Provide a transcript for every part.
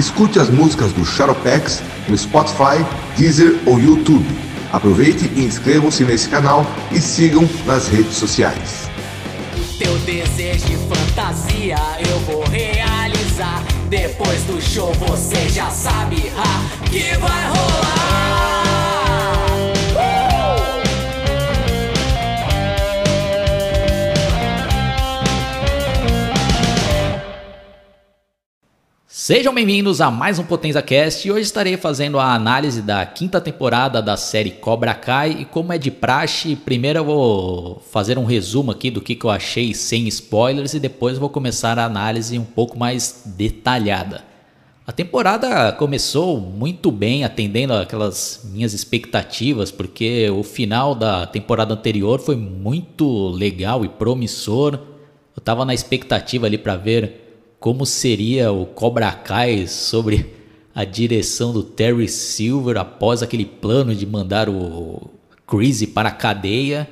Escute as músicas do Shadowpex no Spotify, Deezer ou YouTube. Aproveite e inscrevam-se nesse canal e sigam nas redes sociais. Teu desejo de fantasia eu vou realizar. Depois do show você já sabe ha, que vai rolar. Sejam bem-vindos a mais um Potenza Cast e hoje estarei fazendo a análise da quinta temporada da série Cobra Kai e como é de praxe, primeiro eu vou fazer um resumo aqui do que, que eu achei sem spoilers e depois vou começar a análise um pouco mais detalhada. A temporada começou muito bem, atendendo aquelas minhas expectativas, porque o final da temporada anterior foi muito legal e promissor. Eu tava na expectativa ali para ver como seria o Cobra Kai sobre a direção do Terry Silver após aquele plano de mandar o Crazy para a cadeia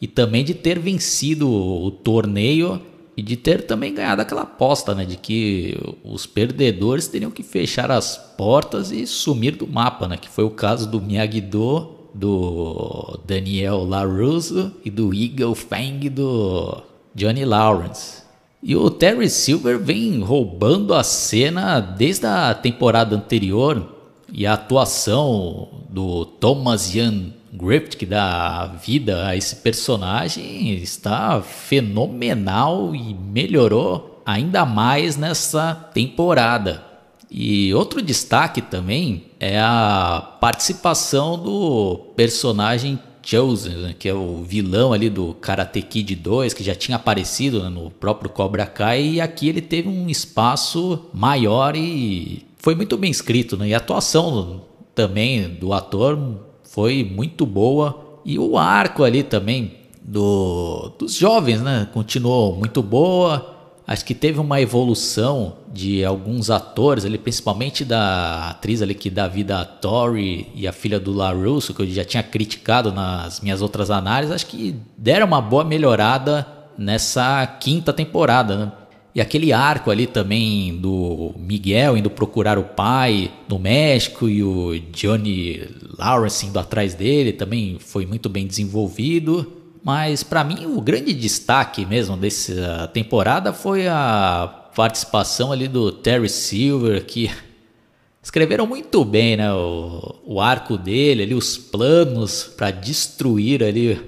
e também de ter vencido o torneio e de ter também ganhado aquela aposta, né, de que os perdedores teriam que fechar as portas e sumir do mapa, né, que foi o caso do Miyagi-Do, do Daniel LaRusso e do Eagle Fang do Johnny Lawrence. E o Terry Silver vem roubando a cena desde a temporada anterior e a atuação do Thomas Ian Griffith, que dá vida a esse personagem, está fenomenal e melhorou ainda mais nessa temporada. E outro destaque também é a participação do personagem Chosen, né, que é o vilão ali do Karate Kid 2, que já tinha aparecido né, no próprio Cobra Kai, e aqui ele teve um espaço maior e foi muito bem escrito, né? E a atuação também do ator foi muito boa, e o arco ali também do, dos jovens, né? Continuou muito boa. Acho que teve uma evolução de alguns atores ali, principalmente da atriz ali que dá vida a Tori e a filha do LaRusso, que eu já tinha criticado nas minhas outras análises. Acho que deram uma boa melhorada nessa quinta temporada, né? E aquele arco ali também do Miguel indo procurar o pai no México e o Johnny Lawrence indo atrás dele também foi muito bem desenvolvido. Mas para mim o grande destaque mesmo dessa temporada foi a participação ali do Terry Silver, que escreveram muito bem, né, o, o arco dele, ali os planos para destruir ali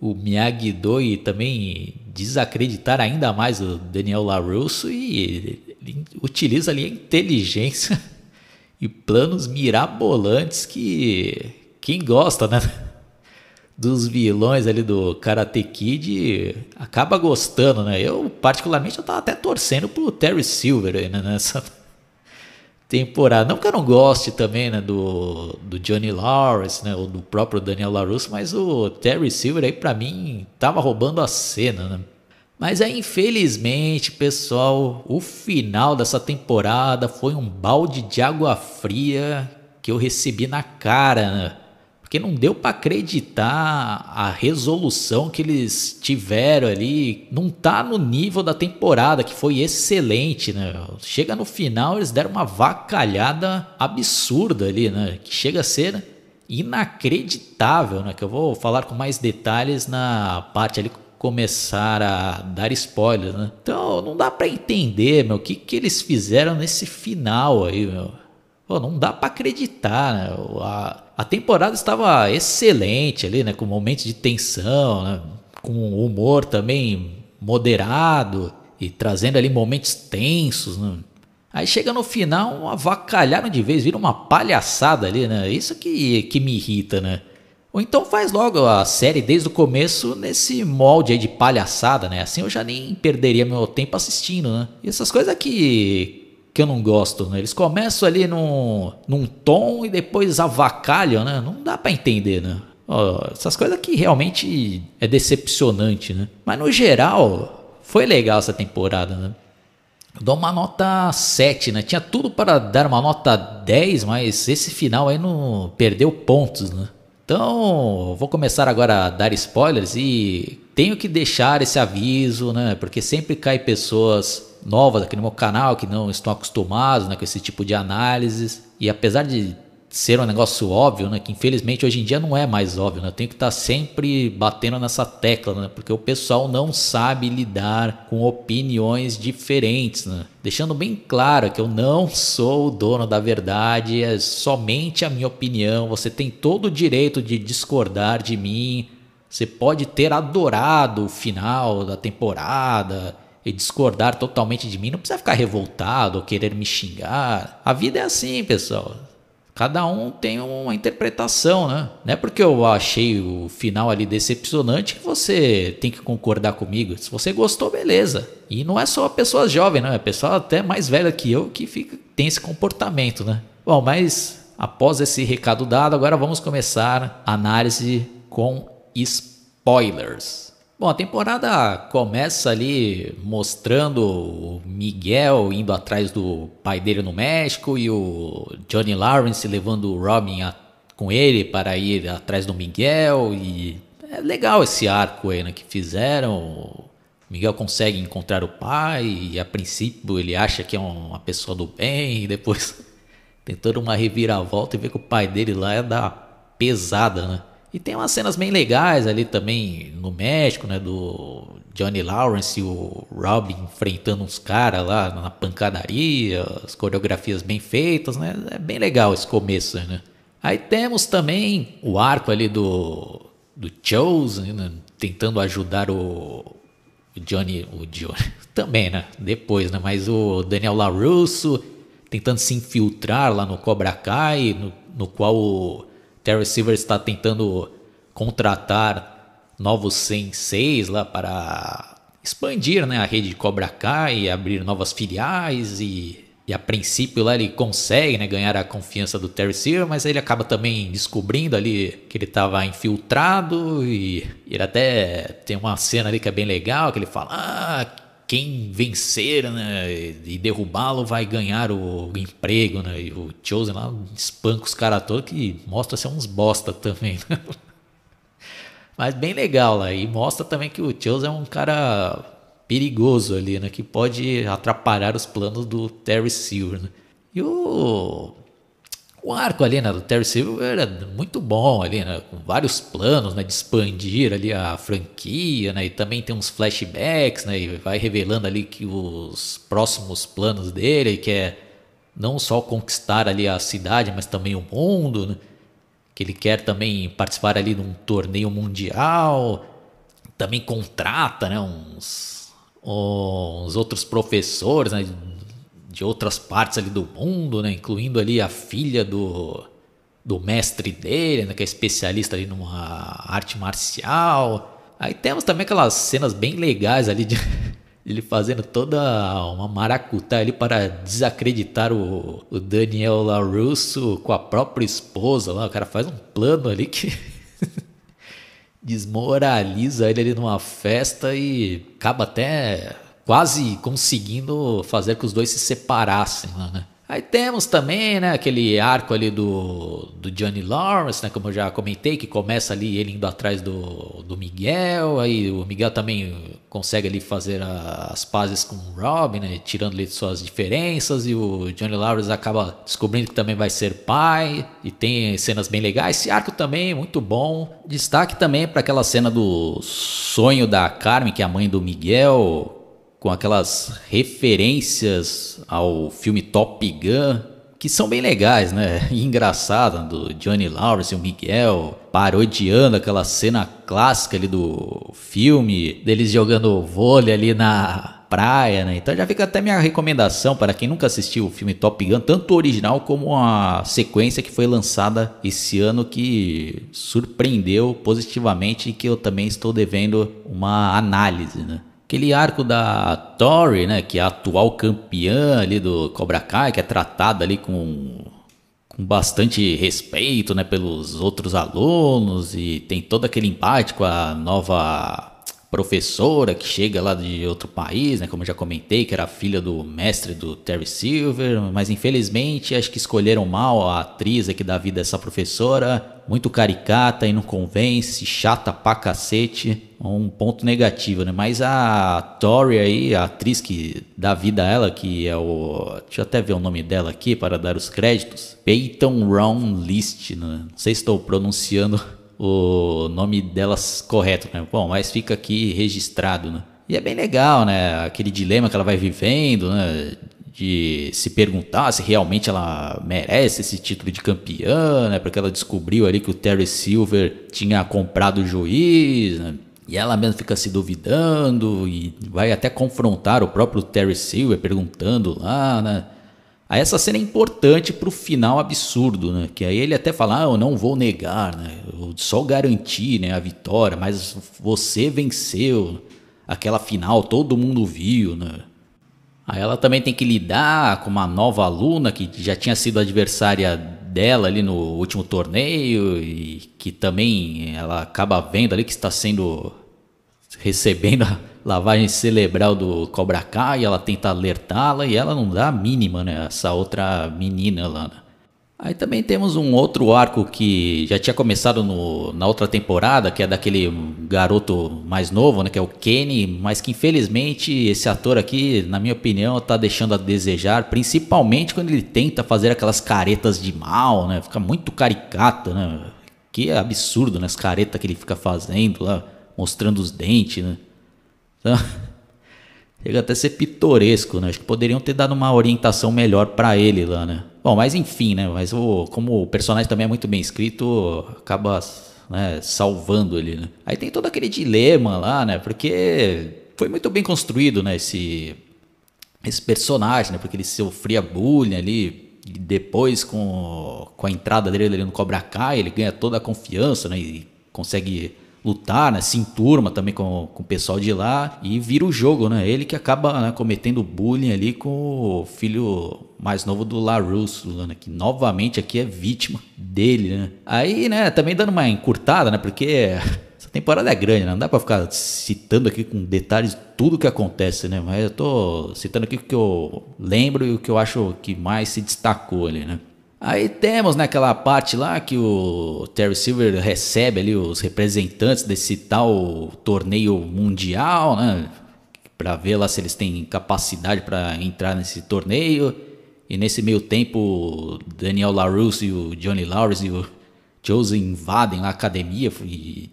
o Miyagi-Do e também desacreditar ainda mais o Daniel LaRusso e ele utiliza ali a inteligência e planos mirabolantes que quem gosta, né? Dos vilões ali do Karate Kid acaba gostando, né? Eu, particularmente, eu tava até torcendo pro Terry Silver né, nessa temporada. Não que eu não goste também, né, do, do Johnny Lawrence, né, ou do próprio Daniel LaRusso, mas o Terry Silver aí, pra mim, tava roubando a cena, né? Mas aí, infelizmente, pessoal, o final dessa temporada foi um balde de água fria que eu recebi na cara, né? Porque não deu para acreditar a resolução que eles tiveram ali. Não tá no nível da temporada, que foi excelente, né? Chega no final, eles deram uma vacalhada absurda ali, né? Que chega a ser inacreditável, né? Que eu vou falar com mais detalhes na parte ali começar a dar spoilers, né? Então não dá para entender, meu, o que que eles fizeram nesse final aí, meu. Pô, não dá para acreditar, né? A, a temporada estava excelente ali, né? Com momentos de tensão, né? com humor também moderado e trazendo ali momentos tensos, né? Aí chega no final, avacalharam de vez, vira uma palhaçada ali, né? Isso que, que me irrita, né? Ou então faz logo a série desde o começo nesse molde aí de palhaçada, né? Assim eu já nem perderia meu tempo assistindo, né? E essas coisas que, que eu não gosto, né? Eles começam ali num, num tom e depois avacalham, né? Não dá para entender, né? Essas coisas que realmente é decepcionante, né? Mas no geral, foi legal essa temporada, né? Dou uma nota 7, né? Tinha tudo para dar uma nota 10, mas esse final aí não perdeu pontos, né? Então, vou começar agora a dar spoilers e tenho que deixar esse aviso, né? Porque sempre cai pessoas novas aqui no meu canal que não estão acostumados né, com esse tipo de análises. E apesar de ser um negócio óbvio, né? Que infelizmente hoje em dia não é mais óbvio, né? Eu tenho que estar sempre batendo nessa tecla, né? Porque o pessoal não sabe lidar com opiniões diferentes, né? Deixando bem claro que eu não sou o dono da verdade, é somente a minha opinião. Você tem todo o direito de discordar de mim. Você pode ter adorado o final da temporada e discordar totalmente de mim. Não precisa ficar revoltado ou querer me xingar. A vida é assim, pessoal. Cada um tem uma interpretação, né? Não é porque eu achei o final ali decepcionante que você tem que concordar comigo. Se você gostou, beleza. E não é só a pessoa jovem, não. É a pessoa até mais velha que eu que fica, tem esse comportamento, né? Bom, mas após esse recado dado, agora vamos começar a análise com spoilers. Bom, a temporada começa ali mostrando o Miguel indo atrás do pai dele no México e o Johnny Lawrence levando o Robin a, com ele para ir atrás do Miguel e é legal esse arco aí né, que fizeram. O Miguel consegue encontrar o pai e a princípio ele acha que é uma pessoa do bem e depois tem toda uma reviravolta e vê que o pai dele lá é da pesada, né? E tem umas cenas bem legais ali também no México, né? Do Johnny Lawrence e o Robin enfrentando uns caras lá na pancadaria, as coreografias bem feitas, né? É bem legal esse começo, né? Aí temos também o arco ali do, do Chosen, né? tentando ajudar o, o Johnny, o Johnny também, né? Depois, né? Mas o Daniel LaRusso tentando se infiltrar lá no Cobra Kai, no, no qual o Terry Silver está tentando contratar novos senseis lá para expandir né, a rede de Cobra Kai, abrir novas filiais e, e a princípio lá ele consegue né, ganhar a confiança do Terry Silver, mas ele acaba também descobrindo ali que ele estava infiltrado e ele até tem uma cena ali que é bem legal, que ele fala, ah, quem vencer né, e derrubá-lo vai ganhar o emprego, né? E o Chosen lá espanca os caras todos que mostra ser uns bosta também. Né? Mas bem legal lá. E mostra também que o Chosen é um cara perigoso ali, né? Que pode atrapalhar os planos do Terry Silver, né? E o o arco ali, né, do Terry Silver era muito bom ali, né, com vários planos, né, de expandir ali a franquia, né, e também tem uns flashbacks, né, e vai revelando ali que os próximos planos dele, que é não só conquistar ali a cidade, mas também o mundo, né, que ele quer também participar ali de um torneio mundial, também contrata, né, uns, uns outros professores, né, de outras partes ali do mundo, né? Incluindo ali a filha do, do mestre dele, né? Que é especialista ali numa arte marcial. Aí temos também aquelas cenas bem legais ali de ele fazendo toda uma maracutá ali para desacreditar o, o Daniel LaRusso com a própria esposa lá. O cara faz um plano ali que desmoraliza ele ali numa festa e acaba até quase conseguindo fazer que os dois se separassem, né? Aí temos também, né, aquele arco ali do, do Johnny Lawrence, né, como eu já comentei, que começa ali ele indo atrás do, do Miguel, aí o Miguel também consegue ali fazer a, as pazes com o Robin, né, tirando ali suas diferenças, e o Johnny Lawrence acaba descobrindo que também vai ser pai, e tem cenas bem legais. Esse arco também é muito bom. Destaque também para aquela cena do sonho da Carmen, que é a mãe do Miguel, com aquelas referências ao filme Top Gun, que são bem legais, né? Engraçada, do Johnny Lawrence e o Miguel parodiando aquela cena clássica ali do filme, deles jogando vôlei ali na, praia, né? Então já fica até minha recomendação para quem nunca assistiu o filme Top Gun, tanto o original como a sequência que foi lançada esse ano que surpreendeu positivamente e que eu também estou devendo uma análise, né? Aquele arco da Tori, né, que é a atual campeã ali do Cobra Kai, que é tratada ali com com bastante respeito, né, pelos outros alunos e tem todo aquele empate com a nova professora que chega lá de outro país, né, como eu já comentei, que era filha do mestre do Terry Silver, mas infelizmente acho que escolheram mal a atriz aqui da vida dessa professora, muito caricata e não convence, chata pra cacete, um ponto negativo, né? Mas a Tori aí, a atriz que dá vida a ela, que é o, deixa eu até ver o nome dela aqui para dar os créditos, Peyton Ron List, né? não sei se estou pronunciando o nome delas correto, né? Bom, mas fica aqui registrado, né? E é bem legal, né? Aquele dilema que ela vai vivendo, né? De se perguntar se realmente ela merece esse título de campeã, né? Porque ela descobriu ali que o Terry Silver tinha comprado o juiz, né? E ela mesma fica se duvidando e vai até confrontar o próprio Terry Silver perguntando lá, né? Aí essa cena é importante pro final absurdo, né? Que aí ele até fala, ah, eu não vou negar, né? Eu só garanti né, a vitória, mas você venceu aquela final, todo mundo viu, né? Aí ela também tem que lidar com uma nova aluna que já tinha sido adversária dela ali no último torneio e que também ela acaba vendo ali que está sendo recebendo lavagem cerebral do Cobra Kai, ela tenta alertá-la e ela não dá a mínima, né? Essa outra menina lá. Né? Aí também temos um outro arco que já tinha começado no, na outra temporada, que é daquele garoto mais novo, né? Que é o Kenny, mas que infelizmente esse ator aqui, na minha opinião, tá deixando a desejar, principalmente quando ele tenta fazer aquelas caretas de mal, né? Fica muito caricato, né? Que absurdo, né? As caretas que ele fica fazendo lá, mostrando os dentes, né? Então, chega até a ser pitoresco, né? Acho que poderiam ter dado uma orientação melhor para ele lá, né? Bom, mas enfim, né? Mas o, como o personagem também é muito bem escrito, acaba né, salvando ele, né? Aí tem todo aquele dilema lá, né? Porque foi muito bem construído, né? Esse, esse personagem, né? Porque ele sofria bullying ali. E depois, com, com a entrada dele ali no Cobra Kai, ele ganha toda a confiança, né? E consegue lutar, né? Se enturma também com, com o pessoal de lá e vira o jogo, né? Ele que acaba né, cometendo bullying ali com o filho mais novo do LaRusso, né? Que novamente aqui é vítima dele, né? Aí, né, também dando uma encurtada, né? Porque essa temporada é grande, né? Não dá pra ficar citando aqui com detalhes tudo que acontece, né? Mas eu tô citando aqui o que eu lembro e o que eu acho que mais se destacou ali, né? Aí temos naquela né, parte lá que o Terry Silver recebe ali os representantes desse tal torneio mundial, né? Para ver lá se eles têm capacidade para entrar nesse torneio. E nesse meio tempo, Daniel LaRusse e o Johnny Lawrence e o Jose invadem lá a academia e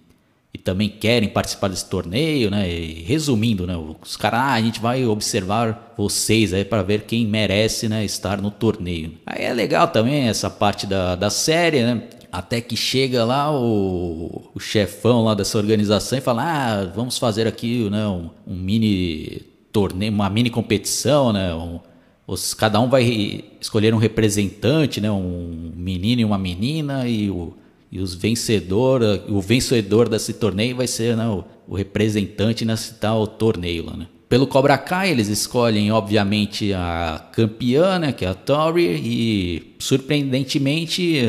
e também querem participar desse torneio, né? E, resumindo, né? Os caras, ah, a gente vai observar vocês aí para ver quem merece, né, estar no torneio. Aí é legal também essa parte da, da série, né? Até que chega lá o, o chefão lá dessa organização e fala: Ah, vamos fazer aqui né, um, um mini torneio, uma mini competição, né? Um, os, cada um vai escolher um representante, né? Um menino e uma menina e o e os vencedor, o vencedor desse torneio vai ser né, o, o, representante nesse tal torneio lá, né? Pelo Cobra Kai, eles escolhem, obviamente, a campeã, né, que é a Tori, e surpreendentemente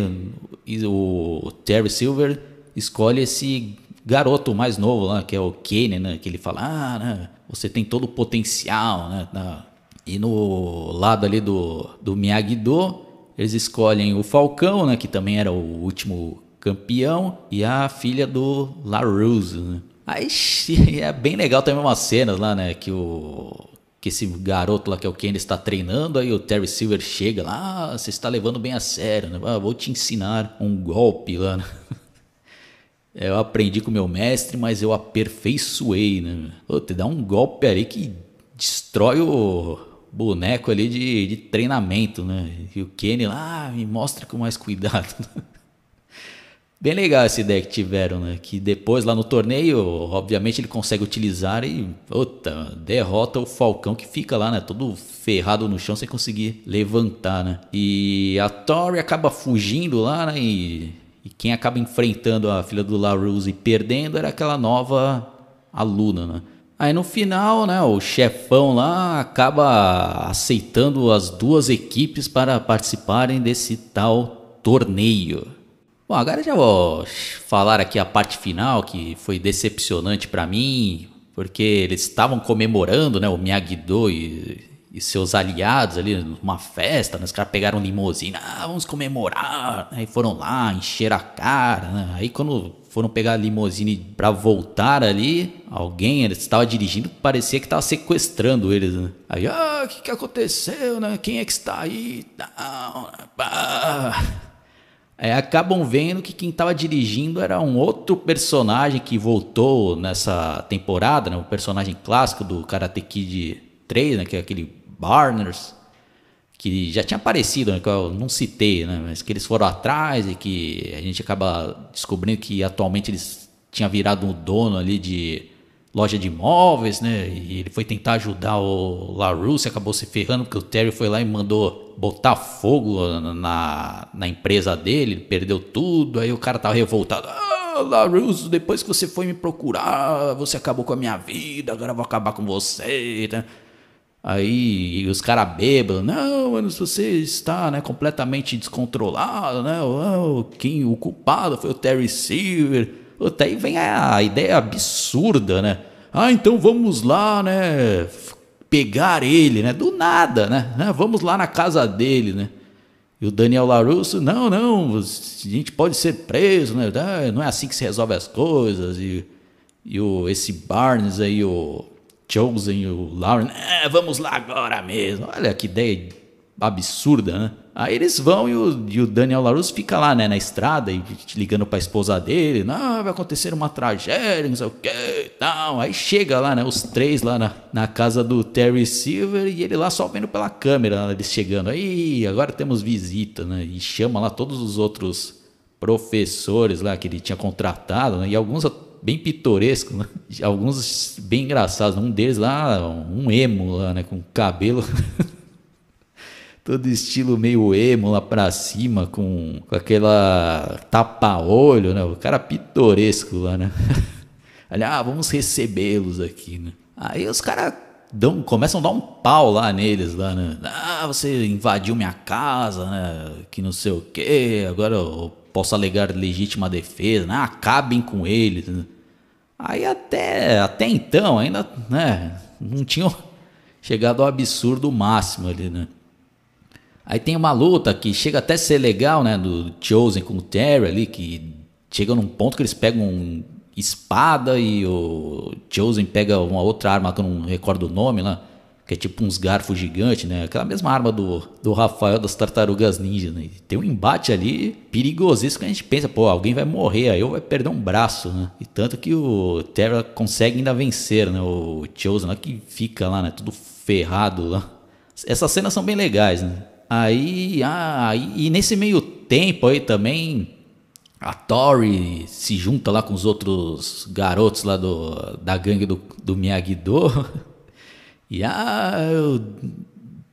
o Terry Silver escolhe esse garoto mais novo lá, que é o Kenny, né, que ele fala, ah, né, você tem todo o potencial, né, tá. e no lado ali do, do Miyagi-Do, eles escolhem o Falcão, né, que também era o último campeão, e a filha do LaRusse, né? Aí é bem legal também umas cenas lá, né? Que o. Que esse garoto lá que é o Kenny está treinando, aí o Terry Silver chega lá, ah, você está levando bem a sério, né? Ah, vou te ensinar um golpe lá, né? Eu aprendi com meu mestre, mas eu aperfeiçoei, né? Pô, te dá um golpe ali que destrói o boneco ali de, de treinamento, né? E o Kenny lá, ah, me mostra com mais cuidado. Bem legal essa ideia que tiveram, né? Que depois lá no torneio, obviamente ele consegue utilizar e, puta, derrota o Falcão que fica lá, né? Todo ferrado no chão sem conseguir levantar, né? E a Tori acaba fugindo lá, né? E, e quem acaba enfrentando a filha do LaRuse e perdendo era aquela nova aluna, né? Aí no final, né, o chefão lá acaba aceitando as duas equipes para participarem desse tal torneio. Bom, agora já vou falar aqui a parte final que foi decepcionante para mim, porque eles estavam comemorando, né, o Miyagi-Do e, e, seus aliados ali numa festa, né, os caras pegaram limusine, ah, vamos comemorar, aí foram lá, encher a cara, né, aí quando foram pegar a limusine para voltar ali, alguém estava dirigindo, parecia que estava sequestrando eles, né? Aí, ah, o que, que aconteceu, né? Quem é que está aí? Não, ah é, acabam vendo que quem estava dirigindo era um outro personagem que voltou nessa temporada, né? o personagem clássico do Karate Kid 3, né? que é aquele Barners, que já tinha aparecido, né? que eu não citei, né? mas que eles foram atrás e que a gente acaba descobrindo que atualmente eles tinham virado um dono ali de loja de imóveis, né? E ele foi tentar ajudar o LaRusse, acabou se ferrando porque o Terry foi lá e mandou botar fogo na, na empresa dele, ele perdeu tudo, aí o cara tava revoltado. Ah, LaRusse, depois que você foi me procurar, você acabou com a minha vida, agora eu vou acabar com você, né? Aí os caras bêbados, não, mano, você está né, completamente descontrolado, né? Quem, o culpado foi o Terry Silver. Até aí vem a ideia absurda, né? Ah, então vamos lá, né? Pegar ele, né? Do nada, né? né? Vamos lá na casa dele, né? E o Daniel Larusso, não, não, a gente pode ser preso, né? Ah, não é assim que se resolve as coisas. E, e o, esse Barnes aí, o Chosen e o Lauren, é, vamos lá agora mesmo. Olha que ideia absurda, né? Aí eles vão e o, e o Daniel LaRusso fica lá, né, na estrada e ligando para a esposa dele, não, vai acontecer uma tragédia, não sei o que, tal. Aí chega lá, né, os três lá na, na casa do Terry Silver e ele lá só vendo pela câmera, né, eles chegando. Aí, agora temos visita, né, e chama lá todos os outros professores lá que ele tinha contratado, né, e alguns bem pitorescos, né? alguns bem engraçados. Um deles lá, um emo lá, né, com cabelo todo estilo meio emo lá pra cima, com, com aquela tapa-olho, né? O cara pitoresco lá, né? Olha, ah, vamos recebê-los aqui, né? Aí os caras dão, começam a dar um pau lá neles, lá, né? Ah, você invadiu minha casa, né? Que não sei o quê, agora eu posso alegar legítima defesa, né? Acabem com eles? Aí até, até então ainda, né? Não tinham chegado ao absurdo máximo ali, né? Aí tem uma luta que chega até a ser legal, né? Do Chosen com o Terry ali, que chega num ponto que eles pegam espada e o Chosen pega uma outra arma que eu não recordo o nome lá, que é tipo uns garfos gigantes, né? Aquela mesma arma do, do Rafael das Tartarugas Ninja, né? Tem um embate ali perigosíssimo que a gente pensa, pô, alguém vai morrer aí ou vai perder um braço, né? E tanto que o Terry consegue ainda vencer, né? O Chosen lá que fica lá, né? Tudo ferrado lá. Essas cenas são bem legais, né? Aí, ah, e nesse meio tempo aí também a Tori se junta lá com os outros garotos lá do, da gangue do, do Miyagi-Do. E ah, eu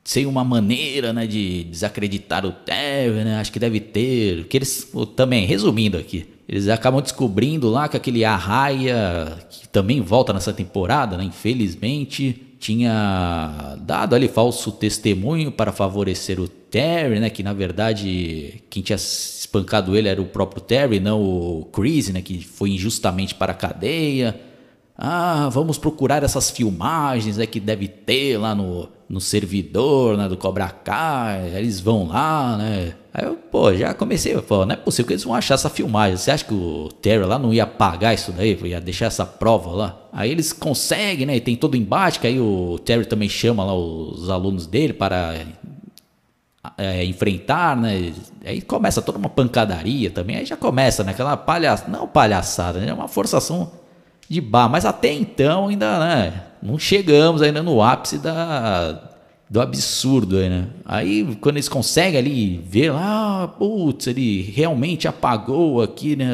sei uma maneira, né, de desacreditar o Terry, né? Acho que deve ter, que eles também, resumindo aqui, eles acabam descobrindo lá que aquele Arraia, que também volta nessa temporada, né, infelizmente, tinha dado ali falso testemunho para favorecer o Terry, né? Que na verdade quem tinha espancado ele era o próprio Terry, não o Chris, né? Que foi injustamente para a cadeia. Ah, vamos procurar essas filmagens né, que deve ter lá no, no servidor né, do Cobra Kai. Eles vão lá, né? Aí eu, pô, já comecei, pô, não é possível que eles vão achar essa filmagem. Você acha que o Terry lá não ia pagar isso daí? Ia deixar essa prova lá? Aí eles conseguem, né? E tem todo o embate, que aí o Terry também chama lá os alunos dele para é, enfrentar, né? Aí começa toda uma pancadaria também. Aí já começa, né? Aquela palhaçada, não palhaçada, né? É uma forçação de bar. Mas até então ainda, né? Não chegamos ainda no ápice da do absurdo aí, né? Aí quando eles conseguem ali ver lá, ah, putz, ele realmente apagou aqui né,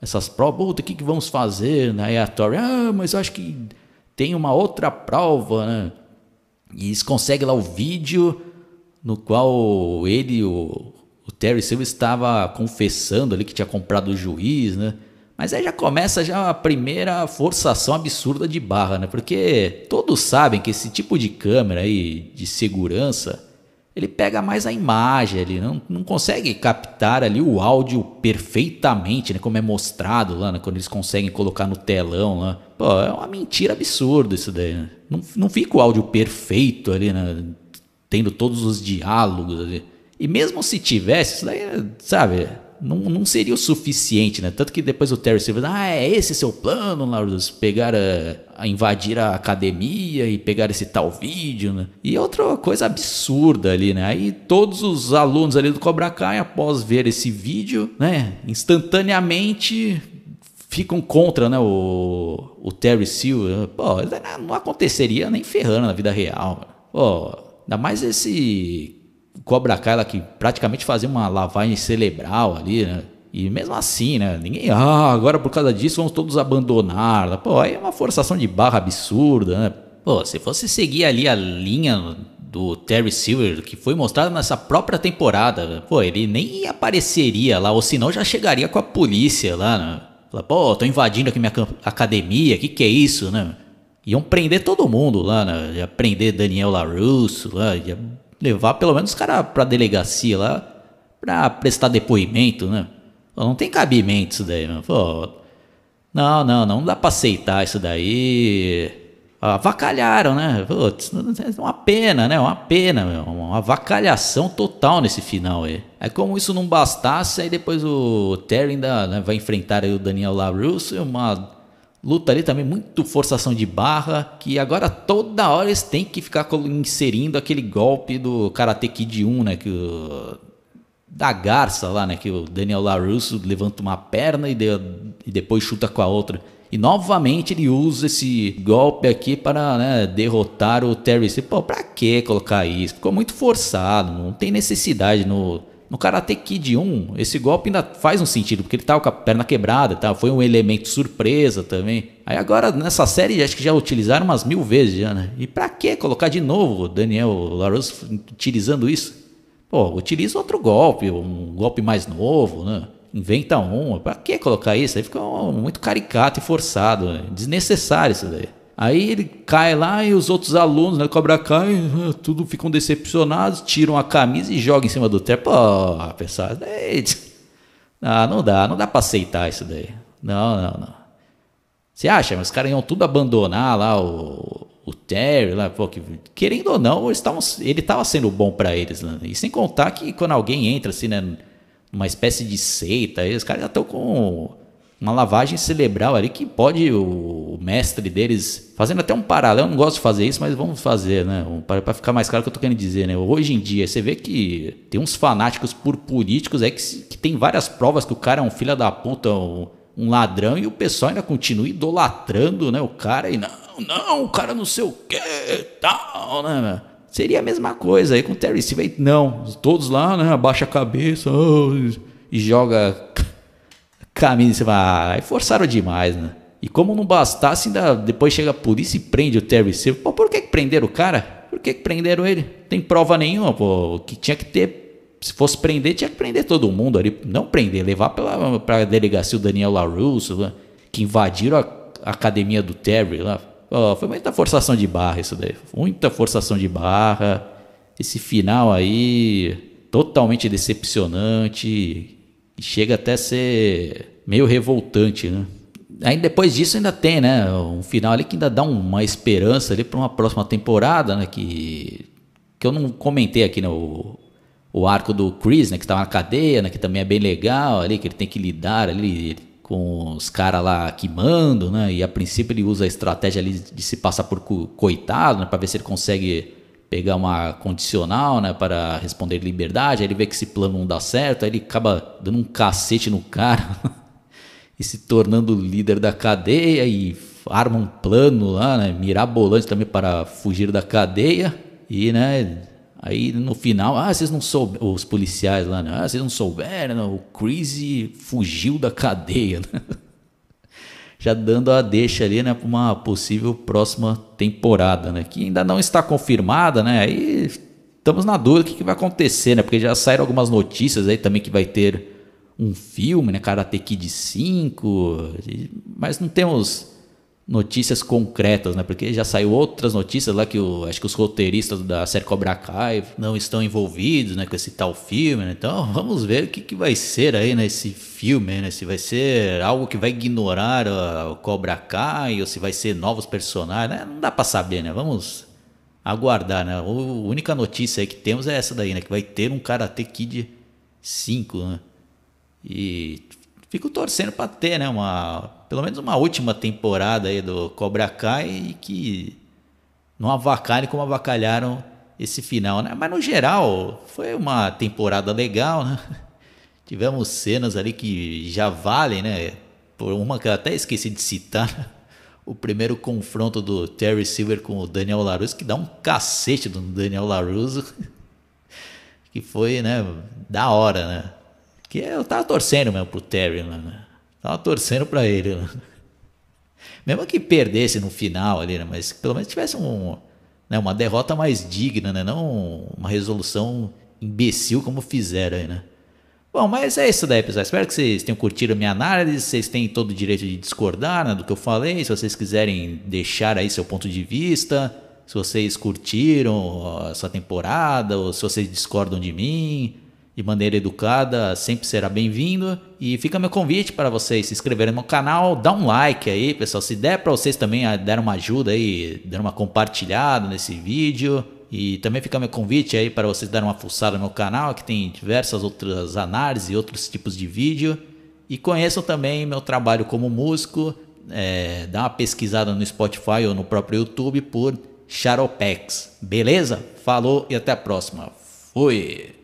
essas provas, puta, o que, que vamos fazer? Né? Aí a Tori, ah, mas eu acho que tem uma outra prova, né? E eles conseguem lá o vídeo no qual ele, o, o Terry Silva, estava confessando ali que tinha comprado o juiz, né? Mas aí já começa já a primeira forçação absurda de barra, né? Porque todos sabem que esse tipo de câmera aí de segurança, ele pega mais a imagem, ele não, não consegue captar ali o áudio perfeitamente, né? Como é mostrado lá, né? quando eles conseguem colocar no telão lá. Pô, é uma mentira absurda isso daí, né? Não, não fica o áudio perfeito ali, né? Tendo todos os diálogos ali. E mesmo se tivesse, isso daí, sabe, não, não seria o suficiente, né? Tanto que depois o Terry Silver, ah, é esse seu plano, Laurus? Pegar a, a, invadir a academia e pegar esse tal vídeo, né? E outra coisa absurda ali, né? Aí todos os alunos ali do Cobra Kai, após ver esse vídeo, né? Instantaneamente ficam contra, né? O, o Terry Silver. Pô, não aconteceria nem ferrando na vida real. Pô, ainda mais esse Cobra Kai que praticamente fazia uma lavagem cerebral ali, né? E mesmo assim, né? Ninguém, ah, agora por causa disso vamos todos abandonar. Pô, aí é uma forçação de barra absurda, né? Pô, se fosse seguir ali a linha do Terry Silver, que foi mostrada nessa própria temporada, pô, ele nem apareceria lá, ou senão já chegaria com a polícia lá, né? Fala, pô, tô invadindo aqui minha academia, que que é isso, né? Iam prender todo mundo lá, né? Ia prender Daniel LaRusso lá, ia levar pelo menos os caras pra delegacia lá pra prestar depoimento, né? Não tem cabimento isso daí, né? Pô, não, não, não dá pra aceitar isso daí. Avacalharam, né? Putz, é uma pena, né? Uma pena, meu. uma avacalhação total nesse final aí. É como isso não bastasse, aí depois o Terry ainda né, vai enfrentar o Daniel LaRusso, uma luta ali também muito forçação de barra, que agora toda hora eles têm que ficar inserindo aquele golpe do Karate Kid 1, né, que o, da garça lá, né, que o Daniel LaRusso levanta uma perna e, de, e depois chuta com a outra. E novamente ele usa esse golpe aqui para né, derrotar o Terry Pô, pra que colocar isso? Ficou muito forçado, não tem necessidade no no Karate Kid 1, esse golpe ainda faz um sentido, porque ele tava com a perna quebrada, tá? foi um elemento surpresa também. Aí agora nessa série acho que já utilizaram umas mil vezes já, né? E pra que colocar de novo o Daniel LaRusso utilizando isso? Pô, utiliza outro golpe, um golpe mais novo, né? Inventa um, pra que colocar isso? Aí fica muito caricato e forçado, né? desnecessário isso daí. Aí ele cai lá e os outros alunos, né, Cobra Kai, ah, tudo ficam decepcionados, tiram a camisa e jogam em cima do teto. Pô, pessoal, ah, não dá, não dá para aceitar isso daí. Não, não, não. Você acha? Mas os caras iam tudo abandonar lá o, o Terry, lá, pô, que, querendo ou não, eles tavam, ele estava sendo bom para eles. Né? E sem contar que quando alguém entra assim, né, numa espécie de seita, aí os caras já estão com uma lavagem cerebral ali que pode o, mestre deles, fazendo até um paralelo, eu não gosto de fazer isso, mas vamos fazer, né? Para ficar mais claro o que eu tô querendo dizer, né? Hoje em dia, você vê que tem uns fanáticos por políticos aí que, que tem várias provas que o cara é um filho da puta, um, um ladrão, e o pessoal ainda continua idolatrando, né? O cara e não, não, o cara não sei o que, tal, né? Seria a mesma coisa aí com o Terry Silver. Não, todos lá, né? Abaixa a cabeça oh, e joga camisa. Você vai, ah, forçaram demais, né? E como não bastasse, ainda depois chega a polícia e prende o Terry Silver. Pô, por que, que prenderam o cara? Por que, que prenderam ele? Tem prova nenhuma, pô. Que tinha que ter. Se fosse prender, tinha que prender todo mundo ali. Não prender, levar pela, pra delegacia o Daniel LaRusso, né? que invadiram a, a, academia do Terry lá. Pô, foi muita forçação de barra isso daí. Muita forçação de barra. Esse final aí, totalmente decepcionante e chega até a ser meio revoltante, né? Aí depois disso ainda tem, né, um final ali que ainda dá uma esperança ali para uma próxima temporada, né, que que eu não comentei aqui, né, o, arco do Chris, né, que estava na cadeia, né, que também é bem legal ali, que ele tem que lidar ali com os caras lá que mandam, né, e a princípio ele usa a estratégia ali de se passar por coitado, né, para ver se ele consegue pegar uma condicional, né, para responder liberdade, aí ele vê que esse plano não dá certo, aí ele acaba dando um cacete no cara e se tornando líder da cadeia e arma um plano lá, né, mirabolante também para fugir da cadeia. E, né, aí no final, ah, vocês não souberam, os policiais lá, né? ah, vocês não souberam, o Crazy fugiu da cadeia. Né? Já dando a deixa ali, né, para uma possível próxima temporada, né, que ainda não está confirmada, né, aí estamos na dúvida que, que vai acontecer, né, porque já saíram algumas notícias aí também que vai ter um filme, né, Karate Kid 5, mas não temos notícias concretas, né? Porque já saiu outras notícias lá que o, acho que os roteiristas da série Cobra Kai não estão envolvidos, né, com esse tal filme. Né? Então, vamos ver o que, que vai ser aí nesse filme, né? Se vai ser algo que vai ignorar o Cobra Kai ou se vai ser novos personagens, né? Não dá para saber, né? Vamos aguardar, né? A única notícia aí que temos é essa daí, né? Que vai ter um Karate Kid 5, né? E fico torcendo para ter, né? Uma, pelo menos uma última temporada aí do Cobra Kai e que não avacalhem como avacalharam esse final, né? Mas no geral foi uma temporada legal, né? Tivemos cenas ali que já valem, né? Por uma que eu até esqueci de citar, o primeiro confronto do Terry Silver com o Daniel LaRusso, que dá um cacete do Daniel LaRusso, que foi, né, da hora, né? Que eu tava torcendo mesmo pro Terry, né? Tava torcendo para ele. Né? Mesmo que perdesse no final ali, né? Mas pelo menos tivesse um, né? uma derrota mais digna, né? Não uma resolução imbecil como fizeram aí, né? Bom, mas é isso daí, pessoal. Espero que vocês tenham curtido a minha análise. Vocês têm todo o direito de discordar né, do que eu falei. Se vocês quiserem deixar aí seu ponto de vista, se vocês curtiram essa temporada, ou se vocês discordam de mim, de maneira educada, sempre será bem-vindo. E fica meu convite para vocês se inscreverem no canal, dá um like aí, pessoal. Se der para vocês também ah, dar uma ajuda aí, dar uma compartilhada nesse vídeo. E também fica meu convite aí para vocês darem uma fuçada no canal, que tem diversas outras análises e outros tipos de vídeo. E conheçam também meu trabalho como músico. É, dá uma pesquisada no Spotify ou no próprio YouTube por Charopex. Beleza? Falou e até a próxima. Fui!